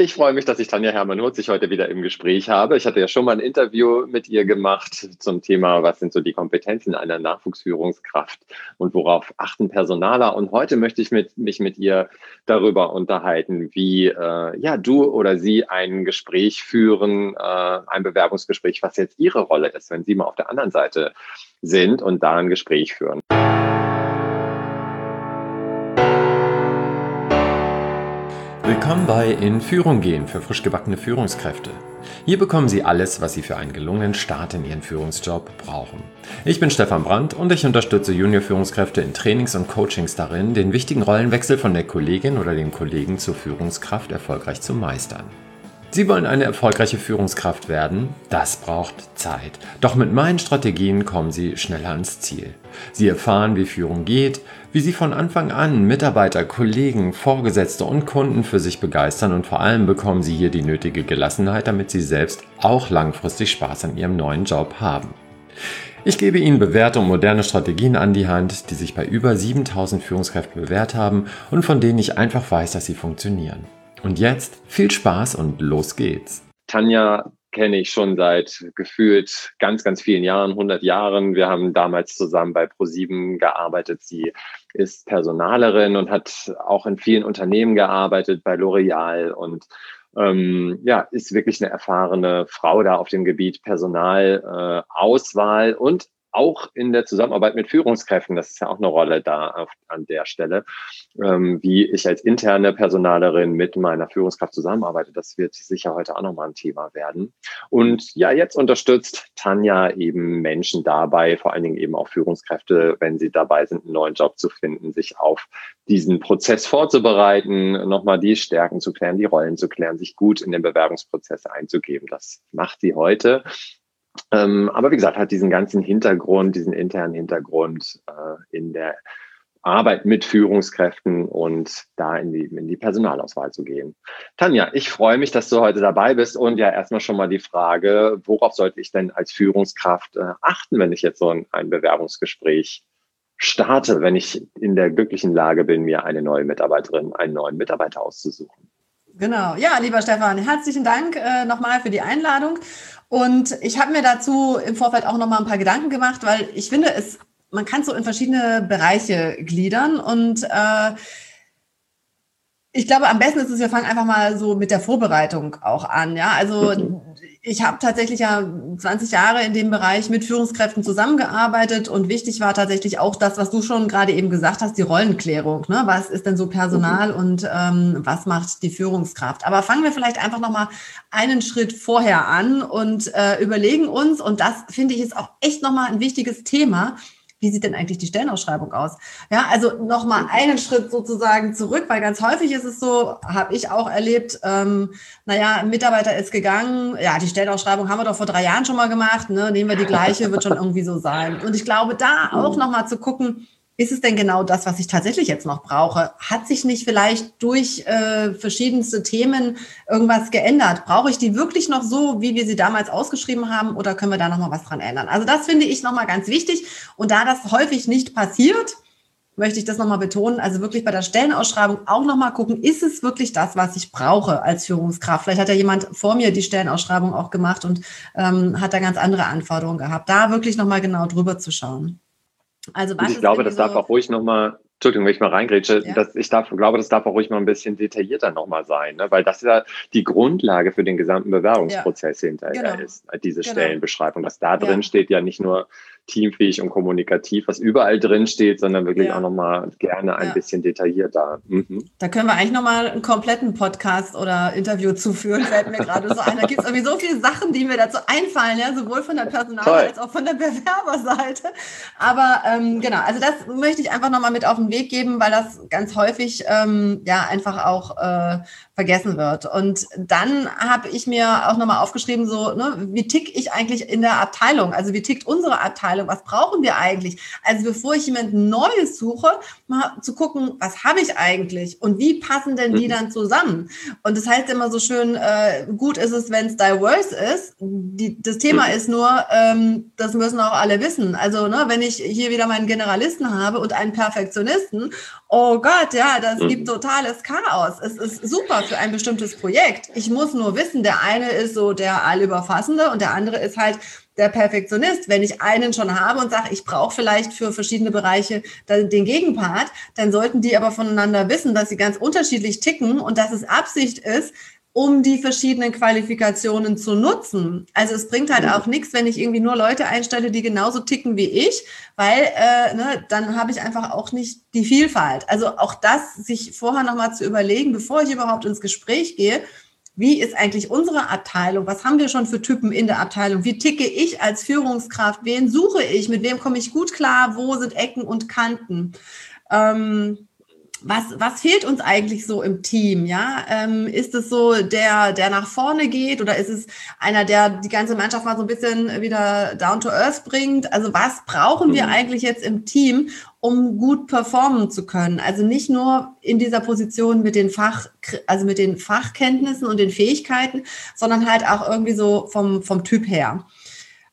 Ich freue mich, dass ich Tanja Hermann-Hurzig heute wieder im Gespräch habe. Ich hatte ja schon mal ein Interview mit ihr gemacht zum Thema, was sind so die Kompetenzen einer Nachwuchsführungskraft und worauf achten Personaler. Und heute möchte ich mit, mich mit ihr darüber unterhalten, wie äh, ja, du oder sie ein Gespräch führen, äh, ein Bewerbungsgespräch, was jetzt ihre Rolle ist, wenn sie mal auf der anderen Seite sind und da ein Gespräch führen. Willkommen bei In Führung gehen für frisch gebackene Führungskräfte. Hier bekommen Sie alles, was Sie für einen gelungenen Start in Ihren Führungsjob brauchen. Ich bin Stefan Brandt und ich unterstütze Junior-Führungskräfte in Trainings und Coachings darin, den wichtigen Rollenwechsel von der Kollegin oder dem Kollegen zur Führungskraft erfolgreich zu meistern. Sie wollen eine erfolgreiche Führungskraft werden? Das braucht Zeit. Doch mit meinen Strategien kommen Sie schneller ans Ziel. Sie erfahren, wie Führung geht, wie Sie von Anfang an Mitarbeiter, Kollegen, Vorgesetzte und Kunden für sich begeistern und vor allem bekommen Sie hier die nötige Gelassenheit, damit Sie selbst auch langfristig Spaß an Ihrem neuen Job haben. Ich gebe Ihnen bewährte und moderne Strategien an die Hand, die sich bei über 7000 Führungskräften bewährt haben und von denen ich einfach weiß, dass sie funktionieren. Und jetzt viel Spaß und los geht's. Tanja kenne ich schon seit gefühlt ganz, ganz vielen Jahren, 100 Jahren. Wir haben damals zusammen bei ProSieben gearbeitet. Sie ist Personalerin und hat auch in vielen Unternehmen gearbeitet, bei L'Oreal und ähm, ja, ist wirklich eine erfahrene Frau da auf dem Gebiet Personalauswahl äh, und auch in der Zusammenarbeit mit Führungskräften, das ist ja auch eine Rolle da auf, an der Stelle, ähm, wie ich als interne Personalerin mit meiner Führungskraft zusammenarbeite, das wird sicher heute auch nochmal ein Thema werden. Und ja, jetzt unterstützt Tanja eben Menschen dabei, vor allen Dingen eben auch Führungskräfte, wenn sie dabei sind, einen neuen Job zu finden, sich auf diesen Prozess vorzubereiten, nochmal die Stärken zu klären, die Rollen zu klären, sich gut in den Bewerbungsprozess einzugeben. Das macht sie heute. Ähm, aber wie gesagt, hat diesen ganzen Hintergrund, diesen internen Hintergrund äh, in der Arbeit mit Führungskräften und da in die, in die Personalauswahl zu gehen. Tanja, ich freue mich, dass du heute dabei bist und ja erstmal schon mal die Frage, worauf sollte ich denn als Führungskraft äh, achten, wenn ich jetzt so ein, ein Bewerbungsgespräch starte, wenn ich in der glücklichen Lage bin, mir eine neue Mitarbeiterin, einen neuen Mitarbeiter auszusuchen? Genau. Ja, lieber Stefan, herzlichen Dank äh, nochmal für die Einladung. Und ich habe mir dazu im Vorfeld auch nochmal ein paar Gedanken gemacht, weil ich finde, es, man kann so in verschiedene Bereiche gliedern und äh, ich glaube, am besten ist es, wir fangen einfach mal so mit der Vorbereitung auch an. Ja, also ich habe tatsächlich ja 20 Jahre in dem Bereich mit Führungskräften zusammengearbeitet und wichtig war tatsächlich auch das, was du schon gerade eben gesagt hast, die Rollenklärung. Ne? Was ist denn so Personal mhm. und ähm, was macht die Führungskraft? Aber fangen wir vielleicht einfach noch mal einen Schritt vorher an und äh, überlegen uns und das finde ich ist auch echt noch mal ein wichtiges Thema wie sieht denn eigentlich die Stellenausschreibung aus? Ja, also nochmal einen Schritt sozusagen zurück, weil ganz häufig ist es so, habe ich auch erlebt, ähm, naja, ein Mitarbeiter ist gegangen, ja, die Stellenausschreibung haben wir doch vor drei Jahren schon mal gemacht, ne? nehmen wir die gleiche, wird schon irgendwie so sein. Und ich glaube, da auch nochmal zu gucken, ist es denn genau das, was ich tatsächlich jetzt noch brauche? Hat sich nicht vielleicht durch äh, verschiedenste Themen irgendwas geändert? Brauche ich die wirklich noch so, wie wir sie damals ausgeschrieben haben, oder können wir da noch mal was dran ändern? Also das finde ich noch mal ganz wichtig. Und da das häufig nicht passiert, möchte ich das noch mal betonen. Also wirklich bei der Stellenausschreibung auch noch mal gucken, ist es wirklich das, was ich brauche als Führungskraft? Vielleicht hat ja jemand vor mir die Stellenausschreibung auch gemacht und ähm, hat da ganz andere Anforderungen gehabt. Da wirklich noch mal genau drüber zu schauen. Also was ich glaube, das so darf auch ruhig nochmal, Entschuldigung, wenn ich mal reingrätsche, ja. dass ich darf, glaube, das darf auch ruhig mal ein bisschen detaillierter nochmal sein, ne? weil das ja die Grundlage für den gesamten Bewerbungsprozess ja. hinterher genau. ist, diese genau. Stellenbeschreibung. Was da drin ja. steht, ja nicht nur teamfähig und kommunikativ, was überall drin steht, sondern wirklich ja. auch nochmal gerne ein ja. bisschen detaillierter. Mhm. Da können wir eigentlich nochmal einen kompletten Podcast oder Interview zuführen, fällt mir gerade so ein. Da gibt es irgendwie so viele Sachen, die mir dazu einfallen, ja, sowohl von der Personal- Toll. als auch von der Bewerberseite. Aber ähm, genau, also das möchte ich einfach nochmal mit auf den Weg geben, weil das ganz häufig ähm, ja einfach auch äh, vergessen wird. Und dann habe ich mir auch nochmal aufgeschrieben, so, ne, wie tick ich eigentlich in der Abteilung? Also wie tickt unsere Abteilung? Abteilung, was brauchen wir eigentlich? Also bevor ich jemand Neues suche, mal zu gucken, was habe ich eigentlich und wie passen denn die mhm. dann zusammen? Und das heißt immer so schön, äh, gut ist es, wenn es diverse ist. Die, das Thema mhm. ist nur, ähm, das müssen auch alle wissen. Also ne, wenn ich hier wieder meinen Generalisten habe und einen Perfektionisten, oh Gott, ja, das mhm. gibt totales Chaos. Es ist super für ein bestimmtes Projekt. Ich muss nur wissen, der eine ist so der Allüberfassende und der andere ist halt der Perfektionist. Wenn ich einen schon habe und sage, ich brauche vielleicht für verschiedene Bereiche den Gegenpart, dann sollten die aber voneinander wissen, dass sie ganz unterschiedlich ticken und dass es Absicht ist, um die verschiedenen Qualifikationen zu nutzen. Also es bringt halt auch nichts, wenn ich irgendwie nur Leute einstelle, die genauso ticken wie ich, weil äh, ne, dann habe ich einfach auch nicht die Vielfalt. Also auch das, sich vorher nochmal zu überlegen, bevor ich überhaupt ins Gespräch gehe, wie ist eigentlich unsere Abteilung? Was haben wir schon für Typen in der Abteilung? Wie ticke ich als Führungskraft? Wen suche ich? Mit wem komme ich gut klar? Wo sind Ecken und Kanten? Ähm, was, was fehlt uns eigentlich so im Team? Ja, ähm, ist es so der, der nach vorne geht oder ist es einer, der die ganze Mannschaft mal so ein bisschen wieder down to earth bringt? Also was brauchen wir mhm. eigentlich jetzt im Team, um gut performen zu können? Also nicht nur in dieser Position mit den Fach, also mit den Fachkenntnissen und den Fähigkeiten, sondern halt auch irgendwie so vom, vom Typ her.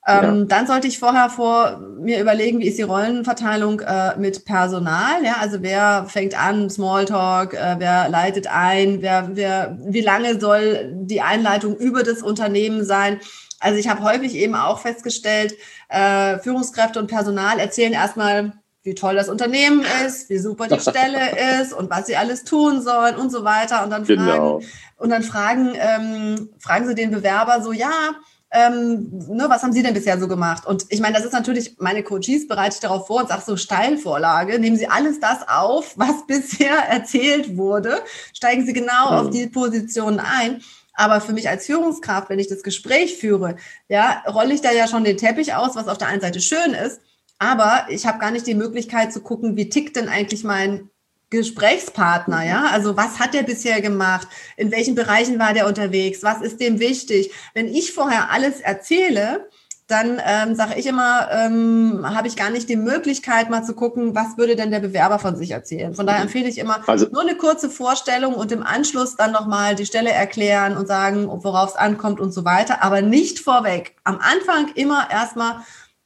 Ähm, ja. Dann sollte ich vorher vor mir überlegen, wie ist die Rollenverteilung äh, mit Personal. Ja, also wer fängt an, Smalltalk, äh, wer leitet ein, wer, wer, wie lange soll die Einleitung über das Unternehmen sein? Also ich habe häufig eben auch festgestellt, äh, Führungskräfte und Personal erzählen erstmal, wie toll das Unternehmen ist, wie super die Stelle ist und was sie alles tun sollen und so weiter. Und dann genau. fragen, und dann fragen, ähm, fragen sie den Bewerber so, ja, ähm, ne, was haben Sie denn bisher so gemacht? Und ich meine, das ist natürlich, meine Coaches bereite ich darauf vor und sage so Steilvorlage, nehmen Sie alles das auf, was bisher erzählt wurde, steigen Sie genau mhm. auf die Positionen ein. Aber für mich als Führungskraft, wenn ich das Gespräch führe, ja, rolle ich da ja schon den Teppich aus, was auf der einen Seite schön ist. Aber ich habe gar nicht die Möglichkeit zu gucken, wie tickt denn eigentlich mein Gesprächspartner, ja? Also was hat der bisher gemacht? In welchen Bereichen war der unterwegs? Was ist dem wichtig? Wenn ich vorher alles erzähle, dann ähm, sage ich immer, ähm, habe ich gar nicht die Möglichkeit, mal zu gucken, was würde denn der Bewerber von sich erzählen. Von daher empfehle ich immer also, nur eine kurze Vorstellung und im Anschluss dann nochmal die Stelle erklären und sagen, worauf es ankommt und so weiter, aber nicht vorweg. Am Anfang immer erstmal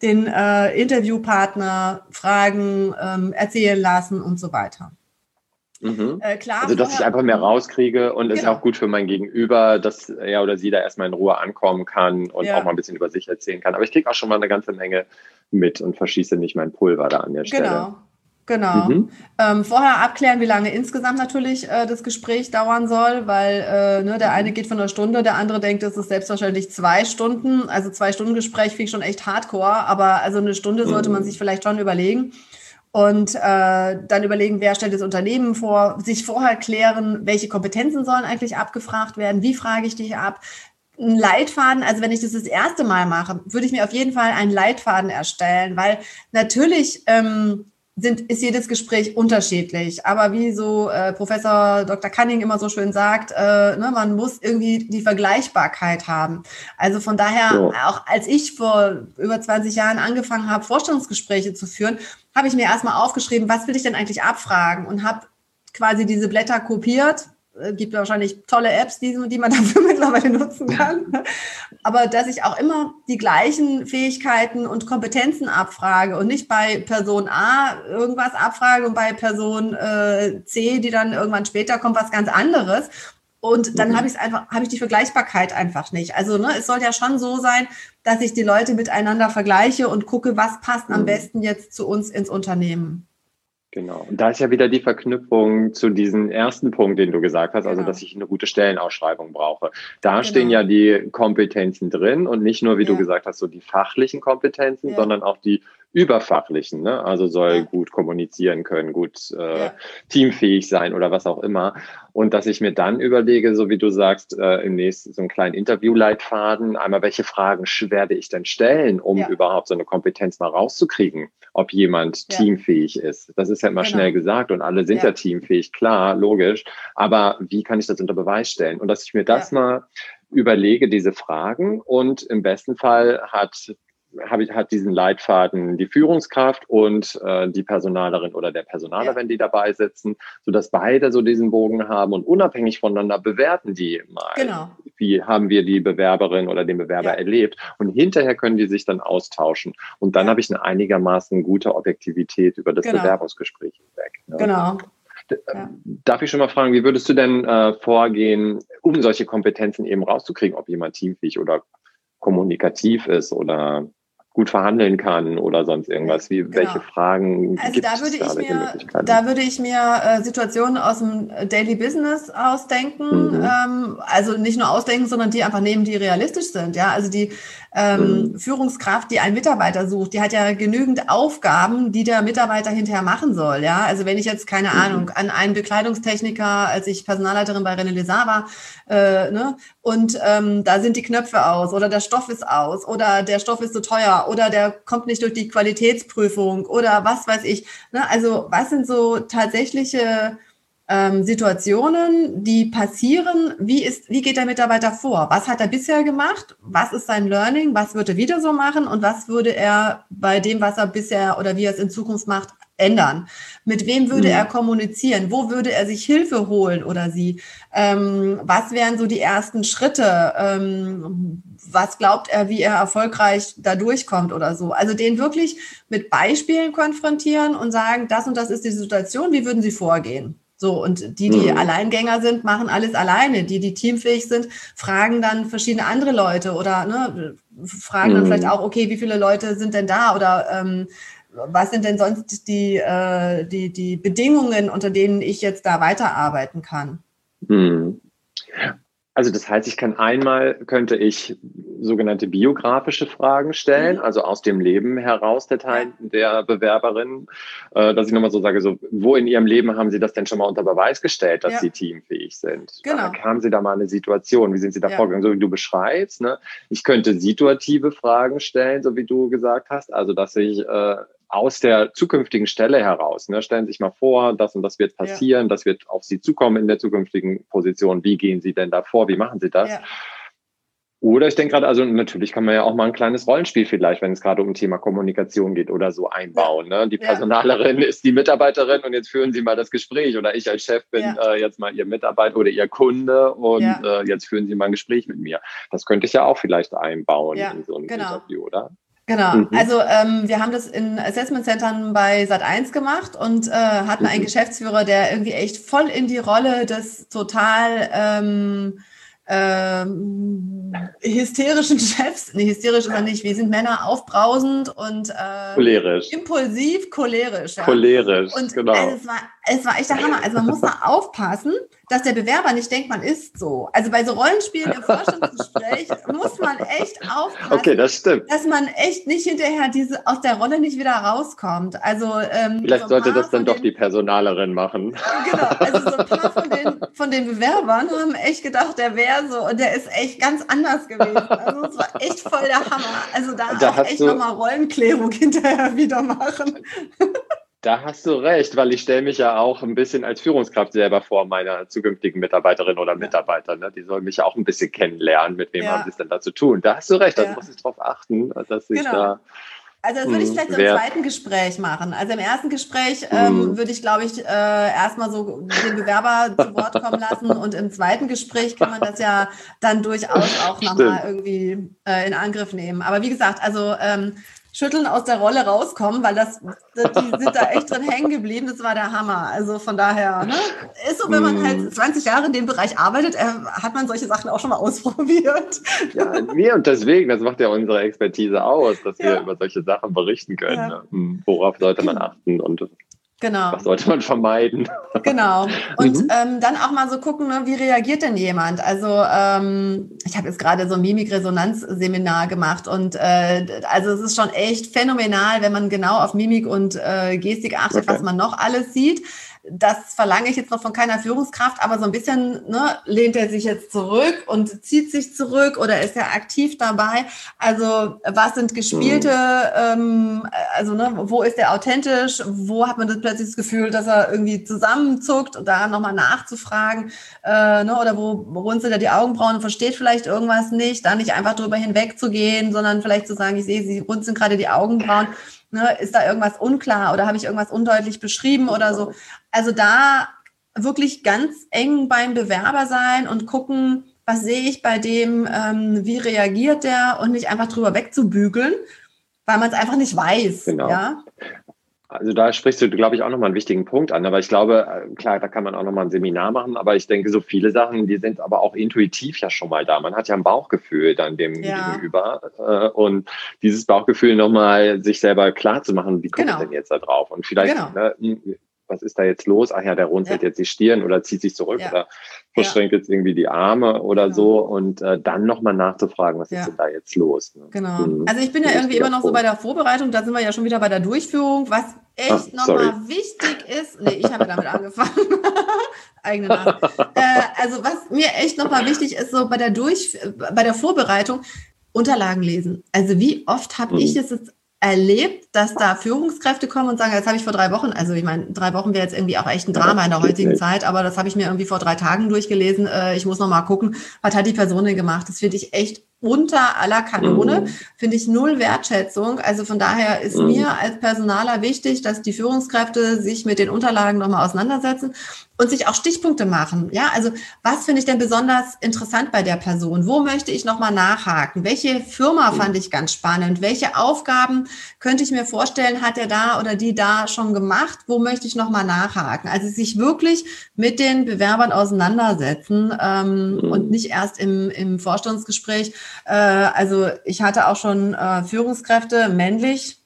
den äh, Interviewpartner fragen, ähm, erzählen lassen und so weiter. Mhm. Äh, klar, also, dass ich einfach mehr rauskriege und es genau. ist auch gut für mein Gegenüber, dass er oder sie da erstmal in Ruhe ankommen kann und ja. auch mal ein bisschen über sich erzählen kann. Aber ich kriege auch schon mal eine ganze Menge mit und verschieße nicht mein Pulver da an der Stelle. Genau. Genau. Mhm. Ähm, vorher abklären, wie lange insgesamt natürlich äh, das Gespräch dauern soll, weil äh, ne, der eine geht von einer Stunde, der andere denkt, es ist selbstverständlich zwei Stunden. Also zwei Stunden Gespräch finde ich schon echt hardcore, aber also eine Stunde sollte man mhm. sich vielleicht schon überlegen und äh, dann überlegen, wer stellt das Unternehmen vor, sich vorher klären, welche Kompetenzen sollen eigentlich abgefragt werden, wie frage ich dich ab. Ein Leitfaden, also wenn ich das das erste Mal mache, würde ich mir auf jeden Fall einen Leitfaden erstellen, weil natürlich ähm, sind, ist jedes Gespräch unterschiedlich. Aber wie so äh, Professor Dr. Cunning immer so schön sagt, äh, ne, man muss irgendwie die Vergleichbarkeit haben. Also von daher, so. auch als ich vor über 20 Jahren angefangen habe, Vorstellungsgespräche zu führen, habe ich mir erstmal aufgeschrieben, was will ich denn eigentlich abfragen und habe quasi diese Blätter kopiert, gibt wahrscheinlich tolle Apps, die, die man dafür mittlerweile nutzen kann. Aber dass ich auch immer die gleichen Fähigkeiten und Kompetenzen abfrage und nicht bei Person A irgendwas abfrage und bei Person äh, C, die dann irgendwann später kommt, was ganz anderes. Und dann mhm. habe ich es einfach, habe ich die Vergleichbarkeit einfach nicht. Also ne, es soll ja schon so sein, dass ich die Leute miteinander vergleiche und gucke, was passt am mhm. besten jetzt zu uns ins Unternehmen. Genau. Und da ist ja wieder die Verknüpfung zu diesem ersten Punkt, den du gesagt hast, also genau. dass ich eine gute Stellenausschreibung brauche. Da genau. stehen ja die Kompetenzen drin und nicht nur, wie ja. du gesagt hast, so die fachlichen Kompetenzen, ja. sondern auch die überfachlichen, ne? also soll ja. gut kommunizieren können, gut äh, ja. teamfähig sein oder was auch immer. Und dass ich mir dann überlege, so wie du sagst, äh, im nächsten so einen kleinen Interviewleitfaden, einmal welche Fragen werde ich denn stellen, um ja. überhaupt so eine Kompetenz mal rauszukriegen, ob jemand teamfähig ist. Das ist ja immer genau. schnell gesagt und alle sind ja. teamfähig, klar, logisch. Aber wie kann ich das unter Beweis stellen? Und dass ich mir das mal überlege, diese Fragen und im besten Fall hat habe ich, hat diesen Leitfaden die Führungskraft und äh, die Personalerin oder der Personaler, ja. wenn die dabei sitzen, sodass beide so diesen Bogen haben und unabhängig voneinander bewerten die mal. Genau. Wie haben wir die Bewerberin oder den Bewerber ja. erlebt? Und hinterher können die sich dann austauschen. Und dann ja. habe ich eine einigermaßen gute Objektivität über das genau. Bewerbungsgespräch hinweg. Ne? Genau. Ja. Darf ich schon mal fragen, wie würdest du denn äh, vorgehen, um solche Kompetenzen eben rauszukriegen, ob jemand teamfähig oder kommunikativ ist oder gut verhandeln kann oder sonst irgendwas? Wie, genau. Welche Fragen also da würde ich mir, da würde ich mir äh, Situationen aus dem Daily Business ausdenken. Mhm. Ähm, also nicht nur ausdenken, sondern die einfach nehmen, die realistisch sind. Ja, also die ähm, mhm. Führungskraft, die einen Mitarbeiter sucht, die hat ja genügend Aufgaben, die der Mitarbeiter hinterher machen soll. Ja, also wenn ich jetzt keine mhm. Ahnung an einen Bekleidungstechniker, als ich Personalleiterin bei René Lézard war, äh, ne, und ähm, da sind die Knöpfe aus oder der Stoff ist aus oder der Stoff ist zu so teuer oder der kommt nicht durch die Qualitätsprüfung oder was weiß ich. Ne? Also was sind so tatsächliche ähm, Situationen, die passieren? Wie, ist, wie geht der Mitarbeiter vor? Was hat er bisher gemacht? Was ist sein Learning? Was würde er wieder so machen? Und was würde er bei dem, was er bisher oder wie er es in Zukunft macht, ändern? Mit wem würde mhm. er kommunizieren? Wo würde er sich Hilfe holen oder sie? Ähm, was wären so die ersten Schritte? Ähm, was glaubt er, wie er erfolgreich da durchkommt oder so? Also den wirklich mit Beispielen konfrontieren und sagen, das und das ist die Situation, wie würden Sie vorgehen? So, und die, die mhm. Alleingänger sind, machen alles alleine. Die, die teamfähig sind, fragen dann verschiedene andere Leute oder ne, fragen mhm. dann vielleicht auch, okay, wie viele Leute sind denn da oder ähm, was sind denn sonst die, äh, die, die Bedingungen, unter denen ich jetzt da weiterarbeiten kann? Mhm. Also das heißt, ich kann einmal, könnte ich sogenannte biografische Fragen stellen, mhm. also aus dem Leben heraus der Teil der Bewerberin, äh, dass ich nochmal so sage, so, wo in ihrem Leben haben Sie das denn schon mal unter Beweis gestellt, dass ja. Sie teamfähig sind? Genau. Da haben Sie da mal eine Situation, wie sind Sie da ja. vorgegangen, so wie du beschreibst? Ne? Ich könnte situative Fragen stellen, so wie du gesagt hast, also dass ich äh, aus der zukünftigen Stelle heraus. Ne? Stellen Sie sich mal vor, das und das wird passieren, ja. das wird auf Sie zukommen in der zukünftigen Position. Wie gehen Sie denn da vor? Wie machen Sie das? Ja. Oder ich denke gerade, also natürlich kann man ja auch mal ein kleines Rollenspiel vielleicht, wenn es gerade um Thema Kommunikation geht oder so einbauen. Ne? Die Personalerin ja. ist die Mitarbeiterin und jetzt führen Sie mal das Gespräch oder ich als Chef bin ja. äh, jetzt mal Ihr Mitarbeiter oder Ihr Kunde und ja. äh, jetzt führen Sie mal ein Gespräch mit mir. Das könnte ich ja auch vielleicht einbauen in so ein genau. Interview, oder? Genau, mhm. also ähm, wir haben das in Assessment Centern bei Sat1 gemacht und äh, hatten einen mhm. Geschäftsführer, der irgendwie echt voll in die Rolle des total ähm, ähm, hysterischen Chefs, nee, hysterisch ist er nicht, wir sind Männer aufbrausend und äh, cholerisch. impulsiv, cholerisch. Ja. Cholerisch, und genau. Also es, war, es war echt der Hammer. Also man muss da aufpassen, dass der Bewerber nicht denkt, man ist so. Also bei so Rollenspielen im Vorstellungsgespräch muss man echt aufpassen, okay, das dass man echt nicht hinterher diese, aus der Rolle nicht wieder rauskommt. Also ähm, Vielleicht so sollte das dann doch die Personalerin machen. Genau, also so ein paar von den, von den Bewerbern haben echt gedacht, der wäre so und der ist echt ganz anders gewesen. Also es war echt voll der Hammer. Also da, da auch echt nochmal Rollenklärung hinterher wieder machen. Da hast du recht, weil ich stelle mich ja auch ein bisschen als Führungskraft selber vor meiner zukünftigen Mitarbeiterin oder Mitarbeiter. Ne? Die sollen mich ja auch ein bisschen kennenlernen, mit wem ja. haben sie es denn da zu tun. Da hast du recht, da ja. muss ich drauf achten, dass ich genau. da. Also das würde ich hm, vielleicht im zweiten Gespräch machen. Also im ersten Gespräch ähm, hm. würde ich, glaube ich, äh, erstmal so den Bewerber zu Wort kommen lassen und im zweiten Gespräch kann man das ja dann durchaus auch nochmal irgendwie äh, in Angriff nehmen. Aber wie gesagt, also ähm, Schütteln aus der Rolle rauskommen, weil das, die sind da echt drin hängen geblieben. Das war der Hammer. Also von daher, ne? Ist so, wenn man halt 20 mm. Jahre in dem Bereich arbeitet, äh, hat man solche Sachen auch schon mal ausprobiert. Ja, nee, und deswegen, das macht ja unsere Expertise aus, dass wir über solche Sachen berichten können. Ja. Ne? Hm, worauf sollte man achten und Genau. Was sollte man vermeiden? Genau. Und mhm. ähm, dann auch mal so gucken, ne, wie reagiert denn jemand? Also ähm, ich habe jetzt gerade so ein Mimik-Resonanz-Seminar gemacht und äh, also es ist schon echt phänomenal, wenn man genau auf Mimik und äh, Gestik achtet, okay. was man noch alles sieht. Das verlange ich jetzt noch von keiner Führungskraft, aber so ein bisschen ne, lehnt er sich jetzt zurück und zieht sich zurück oder ist er aktiv dabei? Also was sind gespielte, ähm, also ne, wo ist er authentisch? Wo hat man das plötzlich das Gefühl, dass er irgendwie zusammenzuckt und da nochmal nachzufragen? Äh, ne, oder wo runzelt er die Augenbrauen und versteht vielleicht irgendwas nicht? Da nicht einfach drüber hinwegzugehen, sondern vielleicht zu sagen, ich sehe, Sie runzeln gerade die Augenbrauen. Ne, ist da irgendwas unklar oder habe ich irgendwas undeutlich beschrieben oder so? Also da wirklich ganz eng beim Bewerber sein und gucken, was sehe ich bei dem, ähm, wie reagiert der und nicht einfach drüber wegzubügeln, weil man es einfach nicht weiß. Genau. Ja? Also da sprichst du, glaube ich, auch nochmal einen wichtigen Punkt an. Aber ich glaube, äh, klar, da kann man auch nochmal ein Seminar machen. Aber ich denke, so viele Sachen, die sind aber auch intuitiv ja schon mal da. Man hat ja ein Bauchgefühl dann dem ja. Gegenüber. Äh, und dieses Bauchgefühl nochmal sich selber klar zu machen, wie kommt genau. denn jetzt da drauf? Und vielleicht genau. ne, was ist da jetzt los? Ach ja, der runzelt ja. jetzt die Stirn oder zieht sich zurück ja. oder verschränkt ja. jetzt irgendwie die Arme oder genau. so und äh, dann nochmal nachzufragen, was ist denn da jetzt los? Ne? Genau. Mhm. Also ich bin ja irgendwie immer noch so bei der Vorbereitung, da sind wir ja schon wieder bei der Durchführung, was echt nochmal wichtig ist. Nee, ich habe damit angefangen. Eigene Nase. äh, also was mir echt nochmal wichtig ist, so bei der Durch, bei der Vorbereitung, Unterlagen lesen. Also wie oft habe mhm. ich es jetzt erlebt, dass da Führungskräfte kommen und sagen, das habe ich vor drei Wochen, also ich meine, drei Wochen wäre jetzt irgendwie auch echt ein Drama in der heutigen Zeit, aber das habe ich mir irgendwie vor drei Tagen durchgelesen. Äh, ich muss noch mal gucken, was hat die Person denn gemacht? Das finde ich echt unter aller Kanone, mhm. finde ich null Wertschätzung. Also von daher ist mhm. mir als Personaler wichtig, dass die Führungskräfte sich mit den Unterlagen nochmal auseinandersetzen und sich auch Stichpunkte machen. Ja, also was finde ich denn besonders interessant bei der Person? Wo möchte ich nochmal nachhaken? Welche Firma mhm. fand ich ganz spannend? Welche Aufgaben könnte ich mir vorstellen, hat er da oder die da schon gemacht? Wo möchte ich nochmal nachhaken? Also sich wirklich mit den Bewerbern auseinandersetzen ähm, und nicht erst im, im Vorstandsgespräch äh, also ich hatte auch schon äh, Führungskräfte, männlich,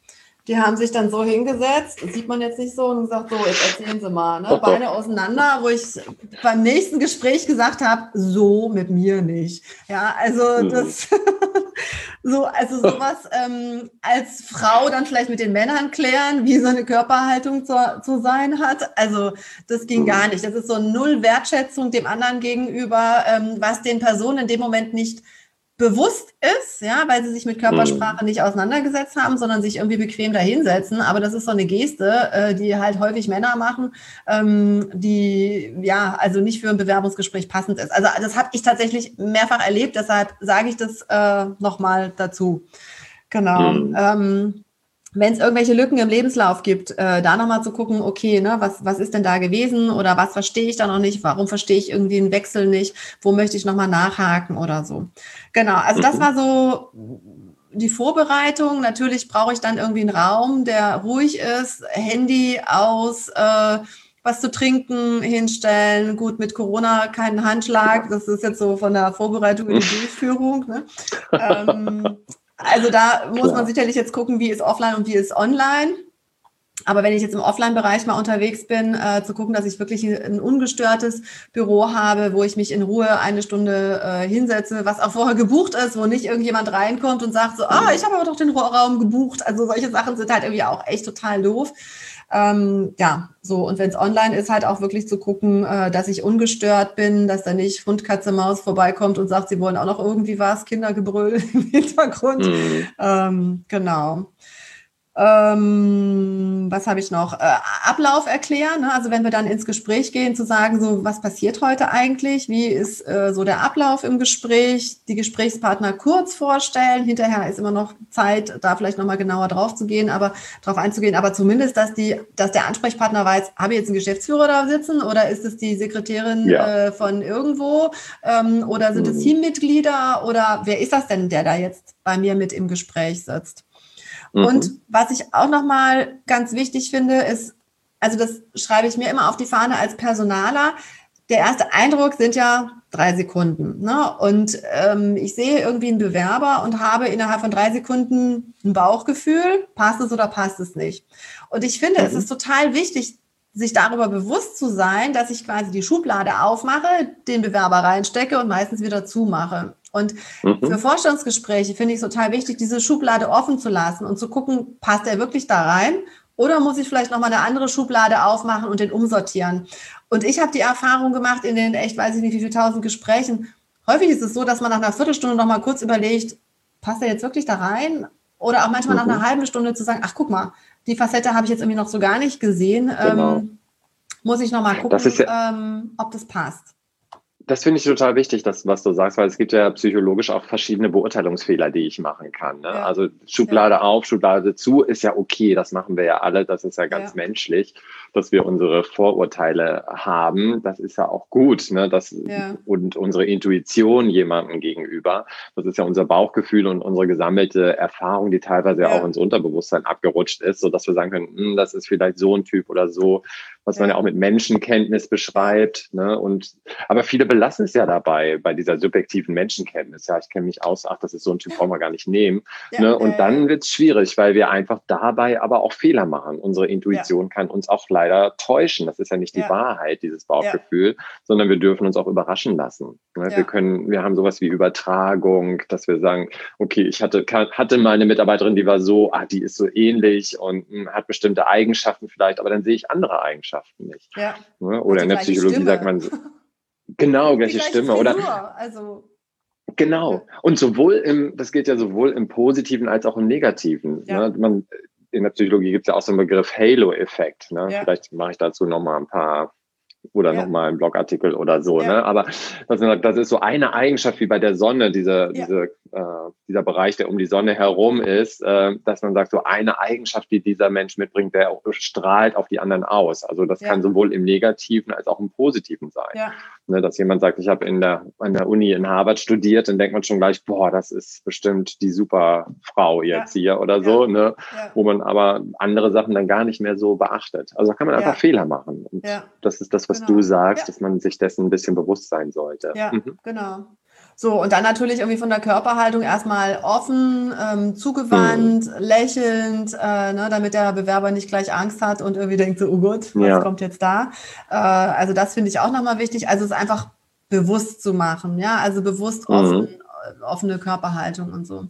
die haben sich dann so hingesetzt, das sieht man jetzt nicht so, und gesagt, so, jetzt erzählen Sie mal, ne? Beine auseinander, wo ich beim nächsten Gespräch gesagt habe, so mit mir nicht. Ja, also mhm. das, so, also sowas ähm, als Frau dann vielleicht mit den Männern klären, wie so eine Körperhaltung zu, zu sein hat. Also das ging gar nicht. Das ist so null Wertschätzung dem anderen gegenüber, ähm, was den Personen in dem Moment nicht bewusst ist, ja, weil sie sich mit Körpersprache mhm. nicht auseinandergesetzt haben, sondern sich irgendwie bequem dahinsetzen. Aber das ist so eine Geste, äh, die halt häufig Männer machen, ähm, die ja also nicht für ein Bewerbungsgespräch passend ist. Also das habe ich tatsächlich mehrfach erlebt, deshalb sage ich das äh, nochmal dazu. Genau. Mhm. Ähm, wenn es irgendwelche Lücken im Lebenslauf gibt, äh, da nochmal zu gucken, okay, ne, was, was ist denn da gewesen oder was verstehe ich da noch nicht, warum verstehe ich irgendwie einen Wechsel nicht, wo möchte ich nochmal nachhaken oder so. Genau, also das mhm. war so die Vorbereitung. Natürlich brauche ich dann irgendwie einen Raum, der ruhig ist, Handy aus, äh, was zu trinken hinstellen. Gut, mit Corona keinen Handschlag. Das ist jetzt so von der Vorbereitung in die Durchführung. Ne? Ähm, also da muss man sicherlich jetzt gucken, wie ist offline und wie ist online. Aber wenn ich jetzt im Offline-Bereich mal unterwegs bin, äh, zu gucken, dass ich wirklich ein ungestörtes Büro habe, wo ich mich in Ruhe eine Stunde äh, hinsetze, was auch vorher gebucht ist, wo nicht irgendjemand reinkommt und sagt so, ah, ich habe aber doch den Raum gebucht. Also solche Sachen sind halt irgendwie auch echt total doof. Ähm, ja, so. Und wenn es online ist, halt auch wirklich zu gucken, äh, dass ich ungestört bin, dass da nicht Hund, Katze, Maus vorbeikommt und sagt, sie wollen auch noch irgendwie was, Kindergebrüll im Hintergrund. Mhm. Ähm, genau. Ähm, was habe ich noch? Äh, Ablauf erklären. Ne? Also wenn wir dann ins Gespräch gehen, zu sagen, so was passiert heute eigentlich? Wie ist äh, so der Ablauf im Gespräch? Die Gesprächspartner kurz vorstellen. Hinterher ist immer noch Zeit, da vielleicht nochmal genauer drauf zu gehen, aber drauf einzugehen. Aber zumindest, dass die, dass der Ansprechpartner weiß, habe ich jetzt einen Geschäftsführer da sitzen oder ist es die Sekretärin ja. äh, von irgendwo ähm, oder sind es mhm. Teammitglieder oder wer ist das denn, der da jetzt bei mir mit im Gespräch sitzt? Mhm. Und was ich auch nochmal ganz wichtig finde, ist, also das schreibe ich mir immer auf die Fahne als Personaler. Der erste Eindruck sind ja drei Sekunden. Ne? Und ähm, ich sehe irgendwie einen Bewerber und habe innerhalb von drei Sekunden ein Bauchgefühl, passt es oder passt es nicht. Und ich finde, mhm. es ist total wichtig, sich darüber bewusst zu sein, dass ich quasi die Schublade aufmache, den Bewerber reinstecke und meistens wieder zumache. Und mhm. für Vorstandsgespräche finde ich es total wichtig, diese Schublade offen zu lassen und zu gucken, passt er wirklich da rein Oder muss ich vielleicht nochmal eine andere Schublade aufmachen und den umsortieren? Und ich habe die Erfahrung gemacht in den echt, weiß ich nicht, wie viele tausend Gesprächen. Häufig ist es so, dass man nach einer Viertelstunde nochmal kurz überlegt, passt er jetzt wirklich da rein? Oder auch manchmal mhm. nach einer halben Stunde zu sagen, ach guck mal, die Facette habe ich jetzt irgendwie noch so gar nicht gesehen. Genau. Ähm, muss ich nochmal gucken, ja, ähm, ob das passt. Das finde ich total wichtig, das, was du sagst, weil es gibt ja psychologisch auch verschiedene Beurteilungsfehler, die ich machen kann. Ne? Ja. Also Schublade ja. auf, Schublade zu ist ja okay, das machen wir ja alle, das ist ja ganz ja. menschlich, dass wir unsere Vorurteile haben. Das ist ja auch gut, ne? das, und unsere Intuition jemandem gegenüber. Das ist ja unser Bauchgefühl und unsere gesammelte Erfahrung, die teilweise auch ins Unterbewusstsein abgerutscht ist, so dass wir sagen können, hm, das ist vielleicht so ein Typ oder so was man ja auch mit Menschenkenntnis beschreibt. Ne? Und aber viele belassen es ja dabei bei dieser subjektiven Menschenkenntnis. Ja, ich kenne mich aus, ach, das ist so ein Typ, brauchen wir gar nicht nehmen. Ja, ne? Und dann wird es schwierig, weil wir einfach dabei aber auch Fehler machen. Unsere Intuition ja. kann uns auch leider täuschen. Das ist ja nicht die Wahrheit, dieses Bauchgefühl, sondern wir dürfen uns auch überraschen lassen. Ne? Wir können, wir haben sowas wie Übertragung, dass wir sagen, okay, ich hatte, hatte mal eine Mitarbeiterin, die war so, ah, die ist so ähnlich und mh, hm, hat bestimmte Eigenschaften vielleicht, aber dann sehe ich andere Eigenschaften. Nicht. Ja. Ne? Oder in der Psychologie Stimme. sagt man, genau, gleiche, gleiche Stimme. Frisur, oder also Genau. Und sowohl im, das geht ja sowohl im Positiven als auch im Negativen. Ja. Ne? Man, in der Psychologie gibt es ja auch so einen Begriff Halo-Effekt. Ne? Ja. Vielleicht mache ich dazu nochmal ein paar oder ja. nochmal ein Blogartikel oder so. Ja. Ne? Aber das, das, ist so eine Eigenschaft wie bei der Sonne, diese, ja. diese, äh, dieser Bereich, der um die Sonne herum ist, äh, dass man sagt, so eine Eigenschaft, die dieser Mensch mitbringt, der auch strahlt auf die anderen aus. Also das kann sowohl im Negativen als auch im Positiven sein. Ne, dass jemand sagt, ich habe in der, an der Uni in Harvard studiert, dann denkt man schon gleich, boah, das ist bestimmt die super Frau jetzt hier oder so, ne? wo man aber andere Sachen dann gar nicht mehr so beachtet. Also da kann man einfach Fehler machen. Und das ist das, was genau. du sagst, ja. dass man sich dessen ein bisschen bewusst sein sollte. Ja, mhm. genau. So, und dann natürlich irgendwie von der Körperhaltung erstmal offen, ähm, zugewandt, mhm. lächelnd, äh, ne, damit der Bewerber nicht gleich Angst hat und irgendwie denkt so, oh Gott, was ja. kommt jetzt da? Äh, also das finde ich auch nochmal wichtig. Also es einfach bewusst zu machen, ja, also bewusst mhm. offen, mhm. offene Körperhaltung und so.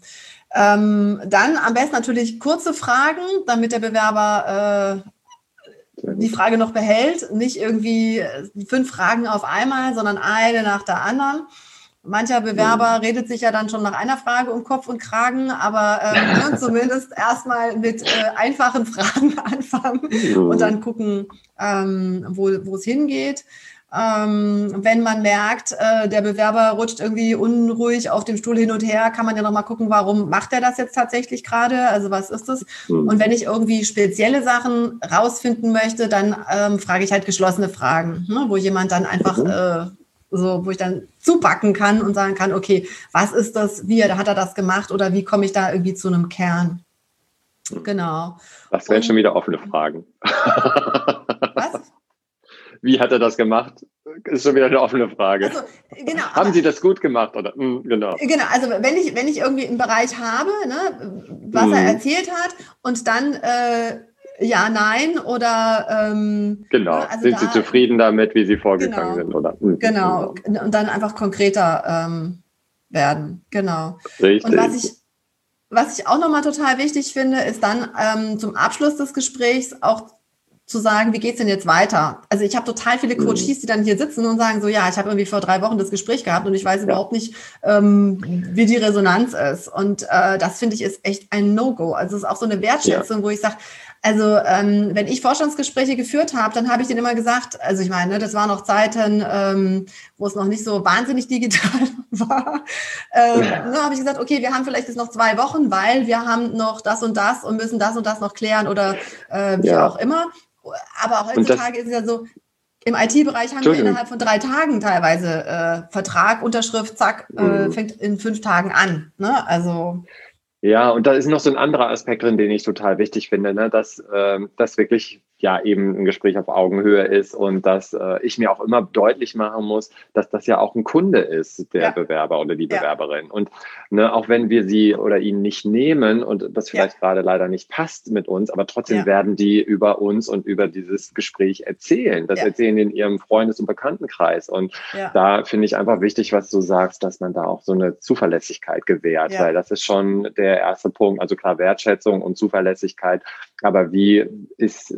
Ähm, dann am besten natürlich kurze Fragen, damit der Bewerber äh, die Frage noch behält, nicht irgendwie fünf Fragen auf einmal, sondern eine nach der anderen. Mancher Bewerber mhm. redet sich ja dann schon nach einer Frage um Kopf und Kragen, aber ähm, zumindest erstmal mit äh, einfachen Fragen anfangen mhm. und dann gucken, ähm, wo, es hingeht. Ähm, wenn man merkt, äh, der Bewerber rutscht irgendwie unruhig auf dem Stuhl hin und her, kann man ja nochmal gucken, warum macht er das jetzt tatsächlich gerade? Also was ist das? Mhm. Und wenn ich irgendwie spezielle Sachen rausfinden möchte, dann ähm, frage ich halt geschlossene Fragen, ne, wo jemand dann einfach äh, so, wo ich dann zupacken kann und sagen kann, okay, was ist das, wie hat er das gemacht oder wie komme ich da irgendwie zu einem Kern? Genau. Das wären schon wieder offene Fragen. Was? Wie hat er das gemacht? Ist schon wieder eine offene Frage. Also, genau, Haben Sie das gut gemacht? Oder? Hm, genau. Genau, also wenn ich, wenn ich irgendwie einen Bereich habe, ne, was mhm. er erzählt hat, und dann äh, ja, nein oder ähm, genau. Ne, also sind da, Sie zufrieden damit, wie Sie vorgegangen genau, sind? Oder? Mhm. Genau. Und dann einfach konkreter ähm, werden. Genau. Richtig. Und was ich, was ich auch nochmal total wichtig finde, ist dann ähm, zum Abschluss des Gesprächs auch zu sagen, wie geht's denn jetzt weiter? Also ich habe total viele mhm. Coaches, die dann hier sitzen und sagen so, ja, ich habe irgendwie vor drei Wochen das Gespräch gehabt und ich weiß ja. überhaupt nicht, ähm, wie die Resonanz ist. Und äh, das finde ich ist echt ein No-Go. Also es ist auch so eine Wertschätzung, ja. wo ich sage, also ähm, wenn ich Vorstandsgespräche geführt habe, dann habe ich denen immer gesagt, also ich meine, das waren noch Zeiten, ähm, wo es noch nicht so wahnsinnig digital war. Ähm, ja. Ne, habe ich gesagt, okay, wir haben vielleicht jetzt noch zwei Wochen, weil wir haben noch das und das und müssen das und das noch klären oder äh, wie ja. auch immer. Aber auch heutzutage ist es ja so, im IT-Bereich haben wir innerhalb von drei Tagen teilweise äh, Vertrag, Unterschrift, zack, äh, mhm. fängt in fünf Tagen an. Ne? Also ja, und da ist noch so ein anderer Aspekt drin, den ich total wichtig finde, ne? dass, ähm, dass wirklich ja eben ein Gespräch auf Augenhöhe ist und dass äh, ich mir auch immer deutlich machen muss, dass das ja auch ein Kunde ist, der ja. Bewerber oder die Bewerberin. Ja. Und ne, auch wenn wir sie oder ihn nicht nehmen und das vielleicht ja. gerade leider nicht passt mit uns, aber trotzdem werden die über uns und über dieses Gespräch erzählen. Das erzählen in ihrem Freundes- und Bekanntenkreis. Und da finde ich einfach wichtig, was du sagst, dass man da auch so eine Zuverlässigkeit gewährt, weil das ist schon der erste Punkt. Also klar Wertschätzung und Zuverlässigkeit, aber wie ist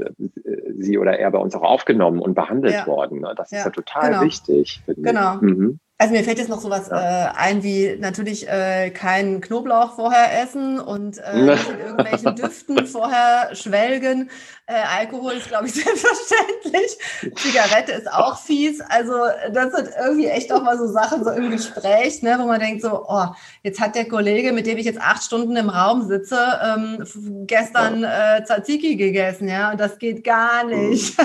sie oder er bei uns auch aufgenommen und behandelt ja. worden? Ne? Das ja. ist ja total genau. wichtig. Genau. Mhm. Also mir fällt jetzt noch sowas ja. äh, ein wie natürlich äh, kein Knoblauch vorher essen und äh, in irgendwelchen Düften vorher schwelgen. Äh, Alkohol ist, glaube ich, selbstverständlich. Zigarette ist auch fies. Also das sind irgendwie echt auch mal so Sachen so im Gespräch, ne, wo man denkt so, oh, jetzt hat der Kollege, mit dem ich jetzt acht Stunden im Raum sitze, ähm, gestern äh, Tzatziki gegessen, ja, und das geht gar nicht.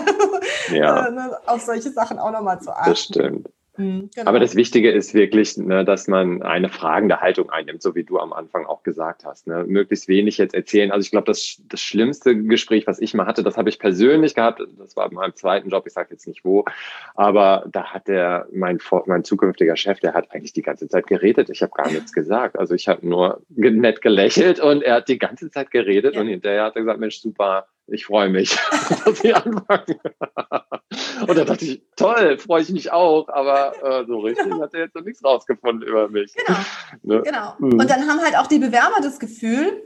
Ja. Äh, ne, auf solche Sachen auch nochmal zu achten. Das stimmt. Mhm, genau. Aber das Wichtige ist wirklich, ne, dass man eine fragende Haltung einnimmt, so wie du am Anfang auch gesagt hast. Ne? Möglichst wenig jetzt erzählen. Also ich glaube, das, das schlimmste Gespräch, was ich mal hatte, das habe ich persönlich gehabt. Das war in meinem zweiten Job, ich sage jetzt nicht wo. Aber da hat der, mein, mein zukünftiger Chef, der hat eigentlich die ganze Zeit geredet. Ich habe gar nichts gesagt. Also ich habe nur nett gelächelt und er hat die ganze Zeit geredet ja. und hinterher hat er gesagt, Mensch, super, ich freue mich, dass Sie anfangen. Und da dachte ich, toll, freue ich mich auch, aber äh, so richtig genau. hat er jetzt noch nichts rausgefunden über mich. Genau. Ne? genau. Mhm. Und dann haben halt auch die Bewerber das Gefühl,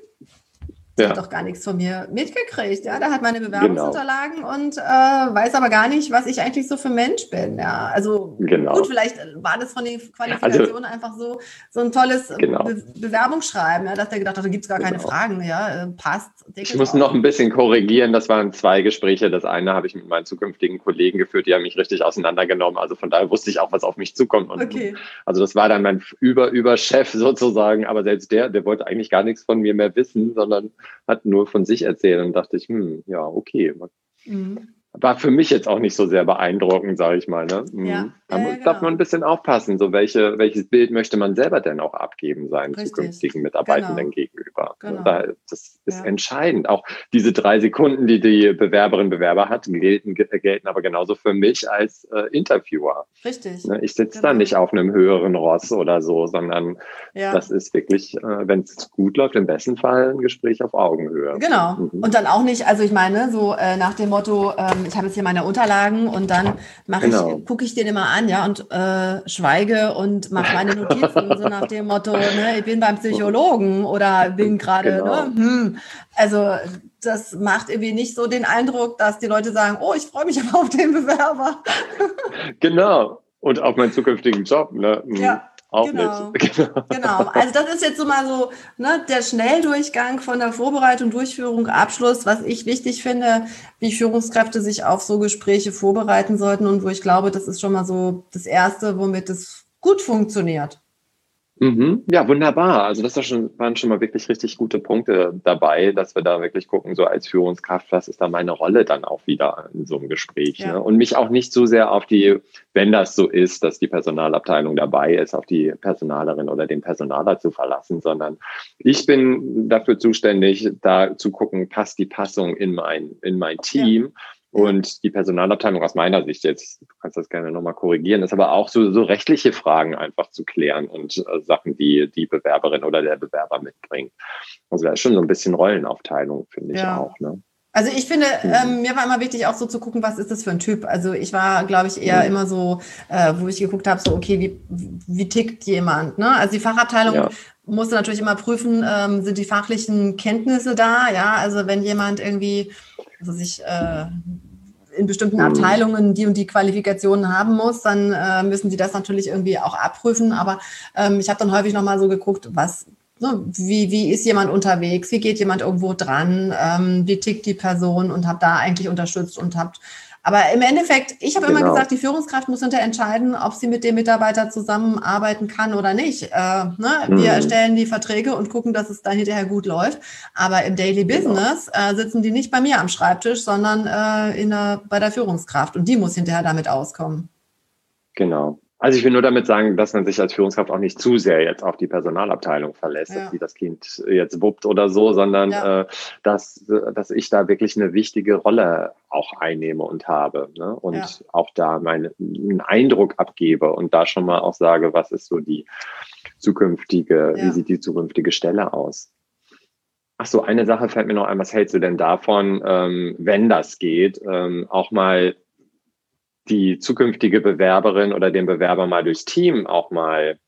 ja. hat doch gar nichts von mir mitgekriegt. Ja, da hat meine Bewerbungsunterlagen genau. und äh, weiß aber gar nicht, was ich eigentlich so für Mensch bin. Ja, also genau. gut, vielleicht war das von den Qualifikationen also, einfach so so ein tolles genau. Be Bewerbungsschreiben, ja, dass der gedacht hat, da gibt es gar keine genau. Fragen. Ja, äh, passt. Ich muss noch ein bisschen korrigieren. Das waren zwei Gespräche. Das eine habe ich mit meinen zukünftigen Kollegen geführt. Die haben mich richtig auseinandergenommen. Also von daher wusste ich auch, was auf mich zukommt. Und, okay. Also das war dann mein über über Chef sozusagen. Aber selbst der, der wollte eigentlich gar nichts von mir mehr wissen, sondern hat nur von sich erzählt und dachte ich, hm, ja, okay. Mhm war für mich jetzt auch nicht so sehr beeindruckend, sage ich mal. Ne? Mhm. Ja, da ja, genau. darf man ein bisschen aufpassen, so welche, welches Bild möchte man selber denn auch abgeben seinen Richtig. zukünftigen Mitarbeitenden genau. gegenüber. Genau. Da, das ist ja. entscheidend. Auch diese drei Sekunden, die die Bewerberin Bewerber hat, gelten, gelten aber genauso für mich als äh, Interviewer. Richtig. Ne? Ich sitze genau. da nicht auf einem höheren Ross oder so, sondern das ist wirklich, äh, wenn es gut läuft, im besten Fall ein Gespräch auf Augenhöhe. Genau. Mhm. Und dann auch nicht, also ich meine, so äh, nach dem Motto, ähm, ich habe jetzt hier meine Unterlagen und dann mache genau. ich, gucke ich den immer an, ja, und äh, schweige und mache meine Notizen, so nach dem Motto, ne, ich bin beim Psychologen oder bin gerade, ne, genau. ne, hm. also das macht irgendwie nicht so den Eindruck, dass die Leute sagen, oh, ich freue mich aber auf den Bewerber. Genau. Und auf meinen zukünftigen Job, ne? Hm. Ja auch genau. nicht. Genau. genau. Also das ist jetzt so mal so ne, der Schnelldurchgang von der Vorbereitung, Durchführung, Abschluss, was ich wichtig finde, wie Führungskräfte sich auf so Gespräche vorbereiten sollten und wo ich glaube, das ist schon mal so das Erste, womit es gut funktioniert. Mhm. Ja, wunderbar. Also das schon, waren schon mal wirklich richtig gute Punkte dabei, dass wir da wirklich gucken, so als Führungskraft, was ist da meine Rolle dann auch wieder in so einem Gespräch. Ja. Ne? Und mich auch nicht so sehr auf die, wenn das so ist, dass die Personalabteilung dabei ist, auf die Personalerin oder den Personaler zu verlassen, sondern ich bin dafür zuständig, da zu gucken, passt die Passung in mein, in mein Team. Ja und die Personalabteilung aus meiner Sicht jetzt, du kannst das gerne nochmal korrigieren, ist aber auch so, so rechtliche Fragen einfach zu klären und äh, Sachen, die die Bewerberin oder der Bewerber mitbringt. Also da ist schon so ein bisschen Rollenaufteilung, finde ich ja. auch. Ne? Also ich finde, mhm. ähm, mir war immer wichtig auch so zu gucken, was ist das für ein Typ. Also ich war, glaube ich, eher mhm. immer so, äh, wo ich geguckt habe, so okay, wie, wie tickt jemand? Ne? Also die Fachabteilung ja. musste natürlich immer prüfen, ähm, sind die fachlichen Kenntnisse da? Ja, also wenn jemand irgendwie also sich äh, in bestimmten mhm. Abteilungen die und die Qualifikationen haben muss, dann äh, müssen sie das natürlich irgendwie auch abprüfen. Aber ähm, ich habe dann häufig nochmal so geguckt, was, ne, wie, wie ist jemand unterwegs, wie geht jemand irgendwo dran, ähm, wie tickt die Person und habe da eigentlich unterstützt und habe aber im Endeffekt, ich habe genau. immer gesagt, die Führungskraft muss hinterher entscheiden, ob sie mit dem Mitarbeiter zusammenarbeiten kann oder nicht. Äh, ne? mhm. Wir erstellen die Verträge und gucken, dass es dann hinterher gut läuft. Aber im Daily genau. Business äh, sitzen die nicht bei mir am Schreibtisch, sondern äh, in der, bei der Führungskraft. Und die muss hinterher damit auskommen. Genau. Also ich will nur damit sagen, dass man sich als Führungskraft auch nicht zu sehr jetzt auf die Personalabteilung verlässt, ja. dass die das Kind jetzt wuppt oder so, sondern ja. äh, dass, dass ich da wirklich eine wichtige Rolle auch einnehme und habe ne? und ja. auch da meinen Eindruck abgebe und da schon mal auch sage, was ist so die zukünftige, wie sieht die zukünftige Stelle aus. Ach so, eine Sache fällt mir noch ein, was hältst du denn davon, ähm, wenn das geht, ähm, auch mal die zukünftige Bewerberin oder den Bewerber mal durchs Team auch mal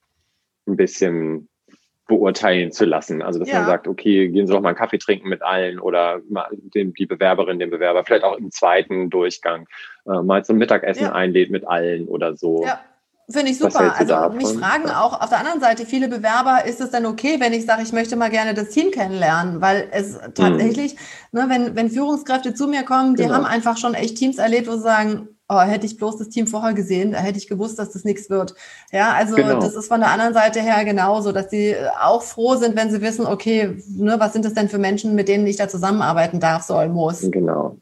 ein bisschen beurteilen zu lassen. Also dass ja. man sagt, okay, gehen Sie doch mal einen Kaffee trinken mit allen oder mal den, die Bewerberin, den Bewerber, vielleicht auch im zweiten Durchgang äh, mal zum Mittagessen ja. einlädt mit allen oder so. Ja. Finde ich super. Also davon? mich fragen auch auf der anderen Seite viele Bewerber, ist es denn okay, wenn ich sage, ich möchte mal gerne das Team kennenlernen? Weil es hm. tatsächlich, mhm. ne, wenn, wenn Führungskräfte zu mir kommen, die genau. haben einfach schon echt Teams erlebt, wo sie sagen, oh, hätte ich bloß das Team vorher gesehen, da hätte ich gewusst, dass das nichts wird. Ja, also genau. das ist von der anderen Seite her genauso, dass sie auch froh sind, wenn sie wissen, okay, ne, was sind das denn für Menschen, mit denen ich da zusammenarbeiten darf, soll, muss. Genau.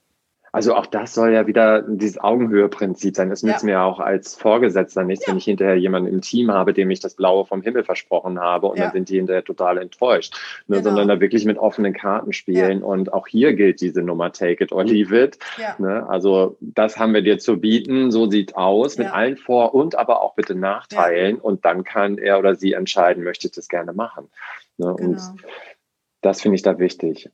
Also auch das soll ja wieder dieses Augenhöhe-Prinzip sein. Es nützt ja. mir auch als Vorgesetzter nichts, ja. wenn ich hinterher jemanden im Team habe, dem ich das Blaue vom Himmel versprochen habe und ja. dann sind die hinterher total enttäuscht. Ne, genau. Sondern da wirklich mit offenen Karten spielen. Und auch hier gilt diese Nummer Take it or leave it. Ne? Also das haben wir dir zu bieten, so sieht aus, mit allen Vor- und aber auch bitte Nachteilen. Und dann kann er oder sie entscheiden, möchte ich das gerne machen. Ne? Genau. Und das finde ich da wichtig.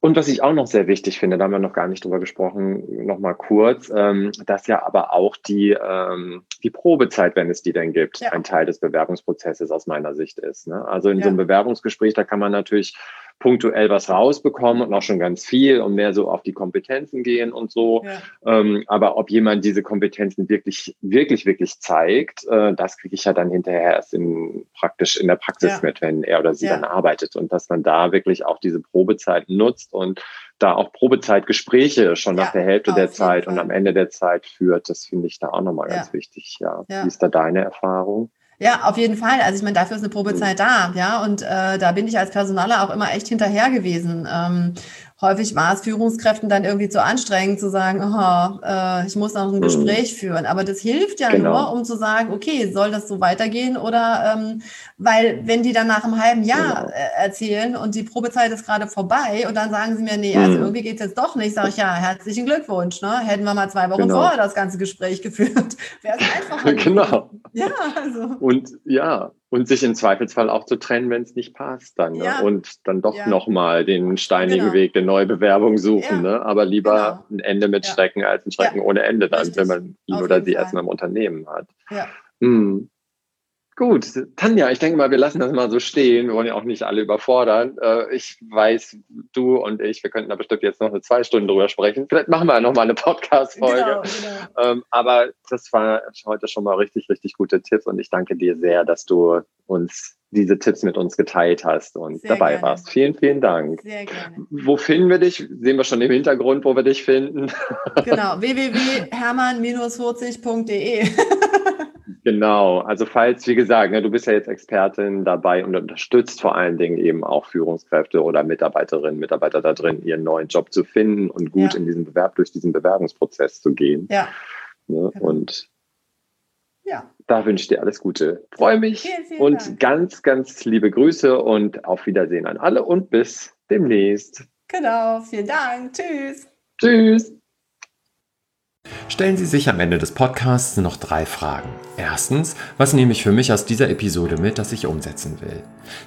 Und was ich auch noch sehr wichtig finde, da haben wir noch gar nicht drüber gesprochen, noch mal kurz, ähm, dass ja aber auch die, ähm, die Probezeit, wenn es die denn gibt, ja. ein Teil des Bewerbungsprozesses aus meiner Sicht ist. Ne? Also in ja. so einem Bewerbungsgespräch, da kann man natürlich punktuell was rausbekommen und auch schon ganz viel und mehr so auf die Kompetenzen gehen und so. Ja. Ähm, aber ob jemand diese Kompetenzen wirklich, wirklich, wirklich zeigt, äh, das kriege ich ja dann hinterher erst in, praktisch in der Praxis ja. mit, wenn er oder sie ja. dann arbeitet und dass man da wirklich auch diese Probezeit nutzt und da auch Probezeitgespräche schon nach der Hälfte der Zeit und am Ende der Zeit führt. Das finde ich da auch nochmal ganz wichtig. Ja. Wie ist da deine Erfahrung? Ja, auf jeden Fall. Also ich meine, dafür ist eine Probezeit da, ja. Und äh, da bin ich als Personaler auch immer echt hinterher gewesen. Ähm, häufig war es Führungskräften dann irgendwie zu anstrengend zu sagen, oh, äh, ich muss noch ein mhm. Gespräch führen. Aber das hilft ja genau. nur, um zu sagen, okay, soll das so weitergehen? Oder ähm, weil wenn die dann nach einem halben Jahr genau. äh, erzählen und die Probezeit ist gerade vorbei und dann sagen sie mir, nee, also mhm. irgendwie geht's jetzt doch nicht, sage ich, ja, herzlichen Glückwunsch. Ne? Hätten wir mal zwei Wochen genau. vorher das ganze Gespräch geführt, wäre es einfacher. genau. Ja, also. Und ja, und sich im Zweifelsfall auch zu trennen, wenn es nicht passt dann. Ne? Ja. Und dann doch ja. nochmal den steinigen genau. Weg der Neubewerbung suchen. Ja. Ne? Aber lieber genau. ein Ende mit Schrecken als ein Schrecken ohne Ende dann, Richtig. wenn man ihn Auf oder sie erstmal im Unternehmen hat. Ja. Hm. Gut, Tanja, ich denke mal, wir lassen das mal so stehen. Wir wollen ja auch nicht alle überfordern. Äh, ich weiß, du und ich, wir könnten da bestimmt jetzt noch eine zwei Stunden drüber sprechen. Vielleicht machen wir noch mal eine Podcast-Folge. Genau, genau. Ähm, aber das war heute schon mal richtig, richtig gute Tipps und ich danke dir sehr, dass du uns diese Tipps mit uns geteilt hast und Sehr dabei gerne. warst. Vielen, vielen Dank. Sehr gerne. Wo finden wir dich? Sehen wir schon im Hintergrund, wo wir dich finden. Genau, www.hermann-40.de. Genau, also falls, wie gesagt, ne, du bist ja jetzt Expertin dabei und unterstützt vor allen Dingen eben auch Führungskräfte oder Mitarbeiterinnen, Mitarbeiter da drin, ihren neuen Job zu finden und gut ja. in diesen Bewerb, durch diesen Bewerbungsprozess zu gehen. Ja. Ne, genau. Und ja. da wünsche ich dir alles Gute. Freue mich vielen, vielen und Dank. ganz, ganz liebe Grüße und auf Wiedersehen an alle und bis demnächst. Genau, vielen Dank. Tschüss. Tschüss. Stellen Sie sich am Ende des Podcasts noch drei Fragen. Erstens, was nehme ich für mich aus dieser Episode mit, das ich umsetzen will?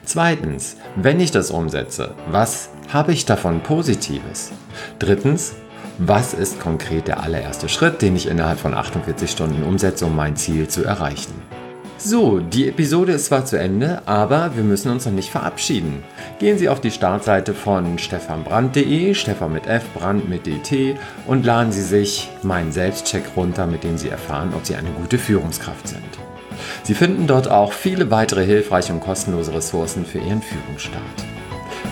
Zweitens, wenn ich das umsetze, was habe ich davon Positives? Drittens, was ist konkret der allererste Schritt, den ich innerhalb von 48 Stunden umsetze, um mein Ziel zu erreichen? So, die Episode ist zwar zu Ende, aber wir müssen uns noch nicht verabschieden. Gehen Sie auf die Startseite von stefanbrand.de, Stefan mit F, Brand mit DT und laden Sie sich meinen Selbstcheck runter, mit dem Sie erfahren, ob Sie eine gute Führungskraft sind. Sie finden dort auch viele weitere hilfreiche und kostenlose Ressourcen für Ihren Führungsstart.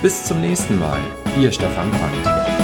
Bis zum nächsten Mal, Ihr Stefan Brandt.